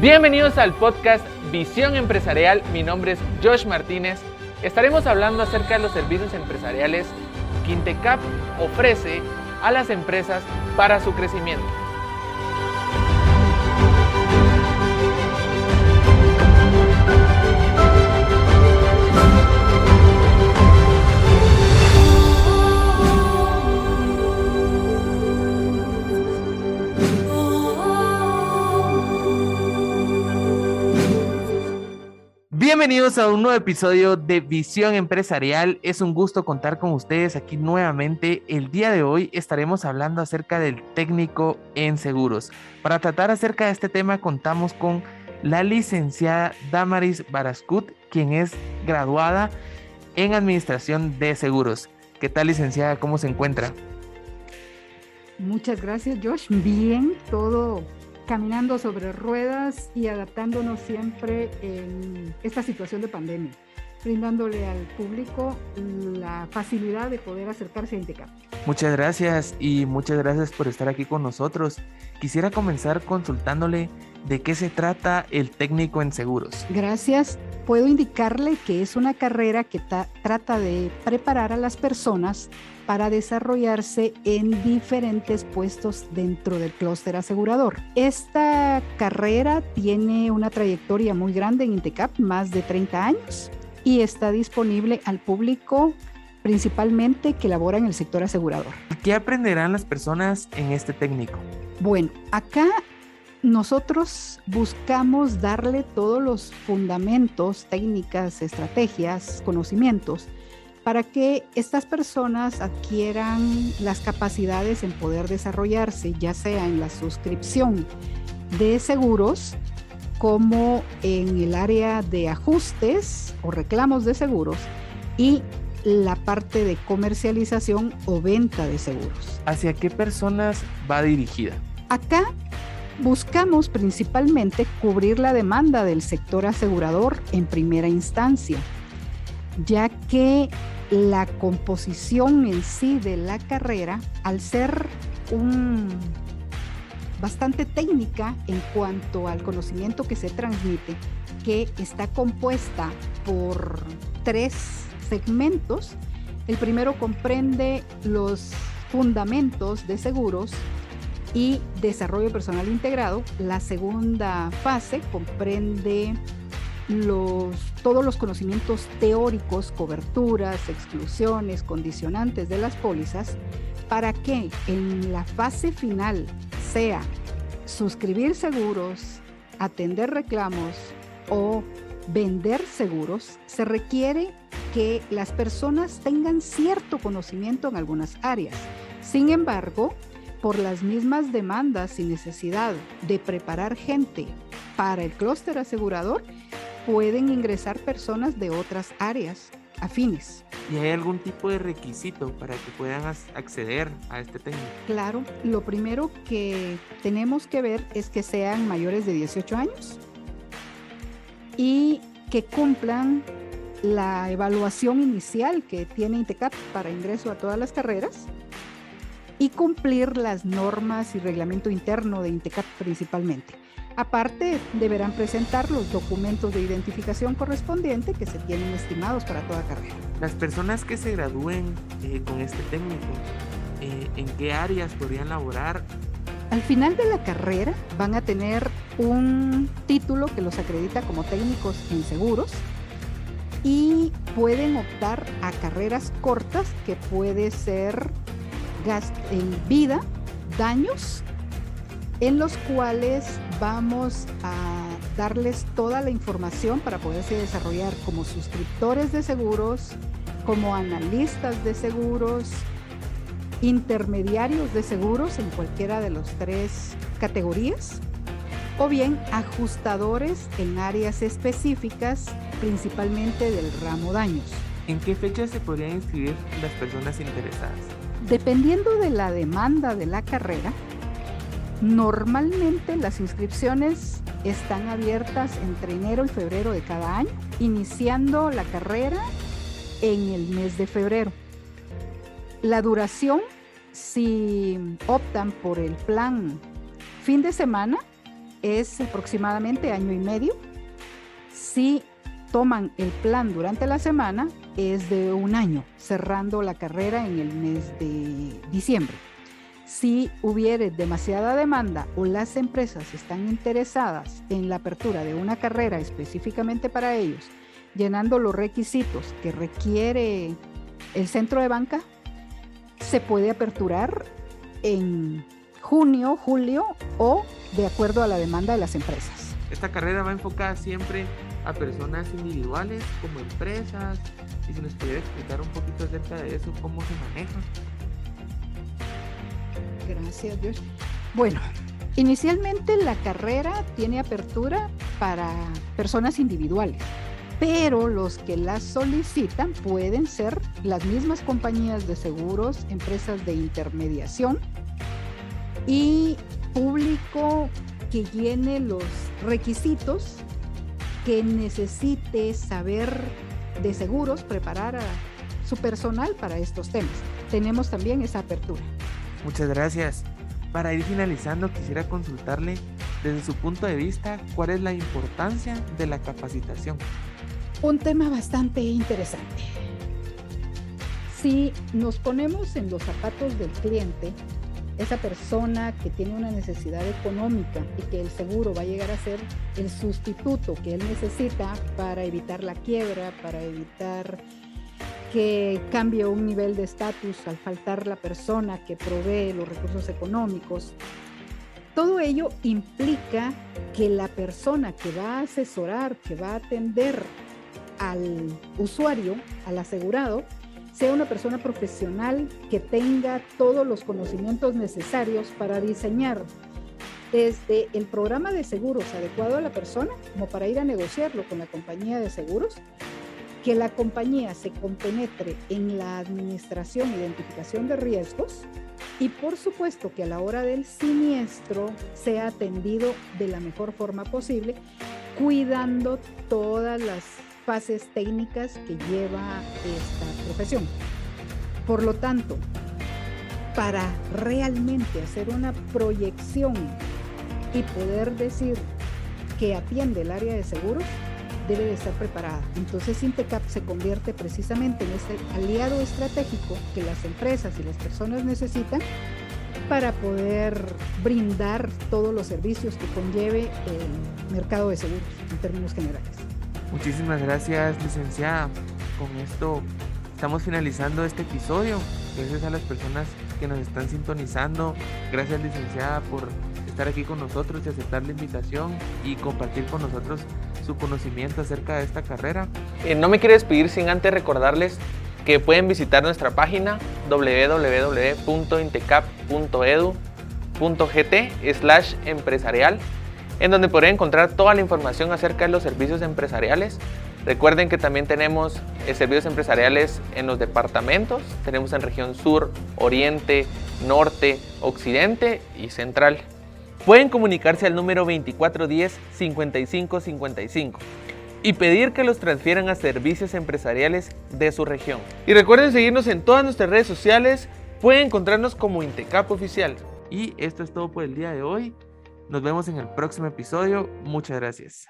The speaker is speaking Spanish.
Bienvenidos al podcast Visión Empresarial. Mi nombre es Josh Martínez. Estaremos hablando acerca de los servicios empresariales que Intecap ofrece a las empresas para su crecimiento. Bienvenidos a un nuevo episodio de Visión Empresarial. Es un gusto contar con ustedes aquí nuevamente. El día de hoy estaremos hablando acerca del técnico en seguros. Para tratar acerca de este tema contamos con la licenciada Damaris Barascut, quien es graduada en Administración de Seguros. ¿Qué tal, licenciada? ¿Cómo se encuentra? Muchas gracias, Josh. Bien, todo caminando sobre ruedas y adaptándonos siempre en esta situación de pandemia, brindándole al público la facilidad de poder acercarse a Intecap. Muchas gracias y muchas gracias por estar aquí con nosotros. Quisiera comenzar consultándole de qué se trata el técnico en seguros. Gracias. Puedo indicarle que es una carrera que trata de preparar a las personas para desarrollarse en diferentes puestos dentro del clúster asegurador. Esta carrera tiene una trayectoria muy grande en Intecap, más de 30 años, y está disponible al público principalmente que labora en el sector asegurador. ¿Qué aprenderán las personas en este técnico? Bueno, acá nosotros buscamos darle todos los fundamentos, técnicas, estrategias, conocimientos para que estas personas adquieran las capacidades en poder desarrollarse, ya sea en la suscripción de seguros como en el área de ajustes o reclamos de seguros y la parte de comercialización o venta de seguros. ¿Hacia qué personas va dirigida? Acá buscamos principalmente cubrir la demanda del sector asegurador en primera instancia, ya que la composición en sí de la carrera, al ser un bastante técnica en cuanto al conocimiento que se transmite, que está compuesta por tres segmentos. El primero comprende los fundamentos de seguros y desarrollo personal integrado. La segunda fase comprende los, todos los conocimientos teóricos, coberturas, exclusiones, condicionantes de las pólizas, para que en la fase final sea suscribir seguros, atender reclamos o vender seguros, se requiere que las personas tengan cierto conocimiento en algunas áreas. Sin embargo, por las mismas demandas y necesidad de preparar gente para el clúster asegurador, pueden ingresar personas de otras áreas afines. ¿Y hay algún tipo de requisito para que puedan acceder a este técnico? Claro, lo primero que tenemos que ver es que sean mayores de 18 años y que cumplan la evaluación inicial que tiene INTECAP para ingreso a todas las carreras y cumplir las normas y reglamento interno de INTECAP principalmente. Aparte, deberán presentar los documentos de identificación correspondiente que se tienen estimados para toda carrera. Las personas que se gradúen eh, con este técnico, eh, ¿en qué áreas podrían laborar? Al final de la carrera van a tener un título que los acredita como técnicos en seguros y pueden optar a carreras cortas que puede ser en vida, daños en los cuales vamos a darles toda la información para poderse desarrollar como suscriptores de seguros, como analistas de seguros, intermediarios de seguros en cualquiera de las tres categorías, o bien ajustadores en áreas específicas, principalmente del ramo daños. ¿En qué fecha se podrían inscribir las personas interesadas? Dependiendo de la demanda de la carrera, Normalmente las inscripciones están abiertas entre enero y febrero de cada año, iniciando la carrera en el mes de febrero. La duración, si optan por el plan fin de semana, es aproximadamente año y medio. Si toman el plan durante la semana, es de un año, cerrando la carrera en el mes de diciembre. Si hubiere demasiada demanda o las empresas están interesadas en la apertura de una carrera específicamente para ellos, llenando los requisitos que requiere el centro de banca, se puede aperturar en junio, julio o de acuerdo a la demanda de las empresas. Esta carrera va enfocada siempre a personas individuales como empresas y si nos pudiera explicar un poquito acerca de eso, cómo se maneja. Gracias, Dios. Bueno, inicialmente la carrera tiene apertura para personas individuales pero los que las solicitan pueden ser las mismas compañías de seguros, empresas de intermediación y público que llene los requisitos que necesite saber de seguros, preparar a su personal para estos temas. Tenemos también esa apertura. Muchas gracias. Para ir finalizando, quisiera consultarle desde su punto de vista cuál es la importancia de la capacitación un tema bastante interesante. Si nos ponemos en los zapatos del cliente, esa persona que tiene una necesidad económica y que el seguro va a llegar a ser el sustituto que él necesita para evitar la quiebra, para evitar que cambie un nivel de estatus al faltar la persona que provee los recursos económicos. Todo ello implica que la persona que va a asesorar, que va a atender al usuario, al asegurado, sea una persona profesional que tenga todos los conocimientos necesarios para diseñar desde el programa de seguros adecuado a la persona, como para ir a negociarlo con la compañía de seguros, que la compañía se compenetre en la administración e identificación de riesgos y por supuesto que a la hora del siniestro sea atendido de la mejor forma posible, cuidando todas las fases técnicas que lleva esta profesión. Por lo tanto, para realmente hacer una proyección y poder decir que atiende el área de seguros, debe de estar preparada. Entonces Intecap se convierte precisamente en ese aliado estratégico que las empresas y las personas necesitan para poder brindar todos los servicios que conlleve el mercado de seguros en términos generales. Muchísimas gracias, licenciada. Con esto estamos finalizando este episodio. Gracias a las personas que nos están sintonizando. Gracias, licenciada, por estar aquí con nosotros y aceptar la invitación y compartir con nosotros su conocimiento acerca de esta carrera. Eh, no me quiero despedir sin antes recordarles que pueden visitar nuestra página www.intecap.edu.gt slash empresarial en donde podrán encontrar toda la información acerca de los servicios empresariales. Recuerden que también tenemos eh, servicios empresariales en los departamentos, tenemos en región sur, oriente, norte, occidente y central. Pueden comunicarse al número 2410-5555 y pedir que los transfieran a servicios empresariales de su región. Y recuerden seguirnos en todas nuestras redes sociales, pueden encontrarnos como Intecap Oficial. Y esto es todo por el día de hoy. Nos vemos en el próximo episodio. Muchas gracias.